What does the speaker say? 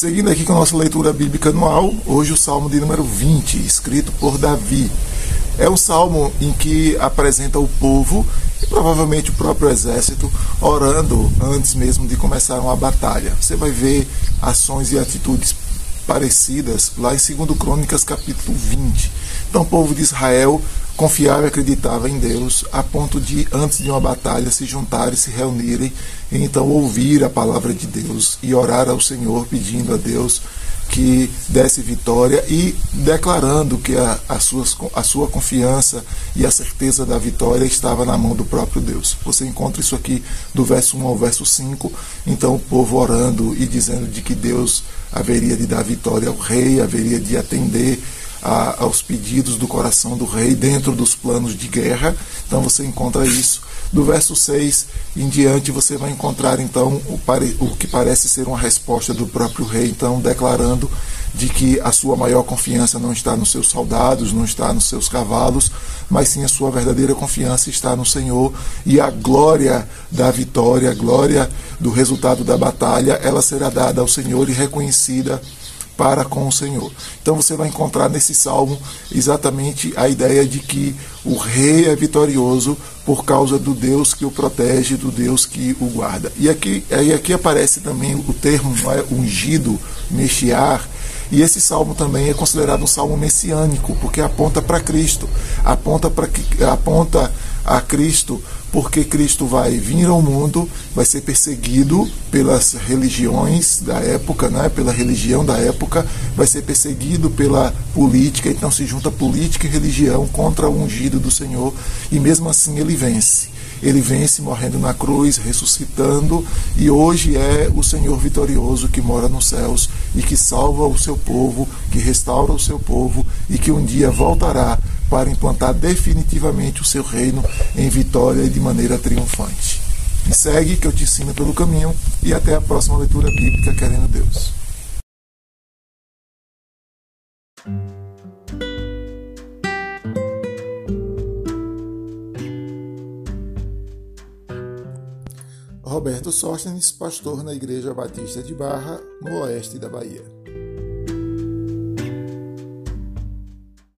Seguindo aqui com a nossa leitura bíblica anual, hoje o Salmo de número 20, escrito por Davi. É um salmo em que apresenta o povo e provavelmente o próprio exército orando antes mesmo de começar uma batalha. Você vai ver ações e atitudes parecidas lá em 2 Crônicas capítulo 20. Então o povo de Israel confiava e acreditava em Deus a ponto de, antes de uma batalha, se juntarem, se reunirem e então ouvir a palavra de Deus e orar ao Senhor pedindo a Deus que desse vitória e declarando que a, a, suas, a sua confiança e a certeza da vitória estava na mão do próprio Deus. Você encontra isso aqui do verso 1 ao verso 5. Então, o povo orando e dizendo de que Deus haveria de dar vitória ao rei, haveria de atender a, aos pedidos do coração do rei dentro dos planos de guerra. Então você encontra isso. Do verso 6 em diante você vai encontrar então o, o que parece ser uma resposta do próprio rei, então declarando de que a sua maior confiança não está nos seus soldados, não está nos seus cavalos, mas sim a sua verdadeira confiança está no Senhor e a glória da vitória, a glória do resultado da batalha, ela será dada ao Senhor e reconhecida para com o Senhor. Então você vai encontrar nesse salmo exatamente a ideia de que o rei é vitorioso por causa do Deus que o protege, do Deus que o guarda. E aqui, aí aqui aparece também o termo é, ungido, mexiar, e esse salmo também é considerado um salmo messiânico, porque aponta para Cristo, aponta para aponta a Cristo, porque Cristo vai vir ao mundo, vai ser perseguido pelas religiões da época, né, pela religião da época, vai ser perseguido pela política, então se junta política e religião contra o ungido do Senhor, e mesmo assim ele vence. Ele vence morrendo na cruz, ressuscitando, e hoje é o Senhor vitorioso que mora nos céus e que salva o seu povo, que restaura o seu povo e que um dia voltará para implantar definitivamente o seu reino em vitória e de maneira triunfante. Me segue que eu te ensino pelo caminho e até a próxima leitura bíblica, querendo Deus. Roberto Sóstenes, pastor na Igreja Batista de Barra, no oeste da Bahia.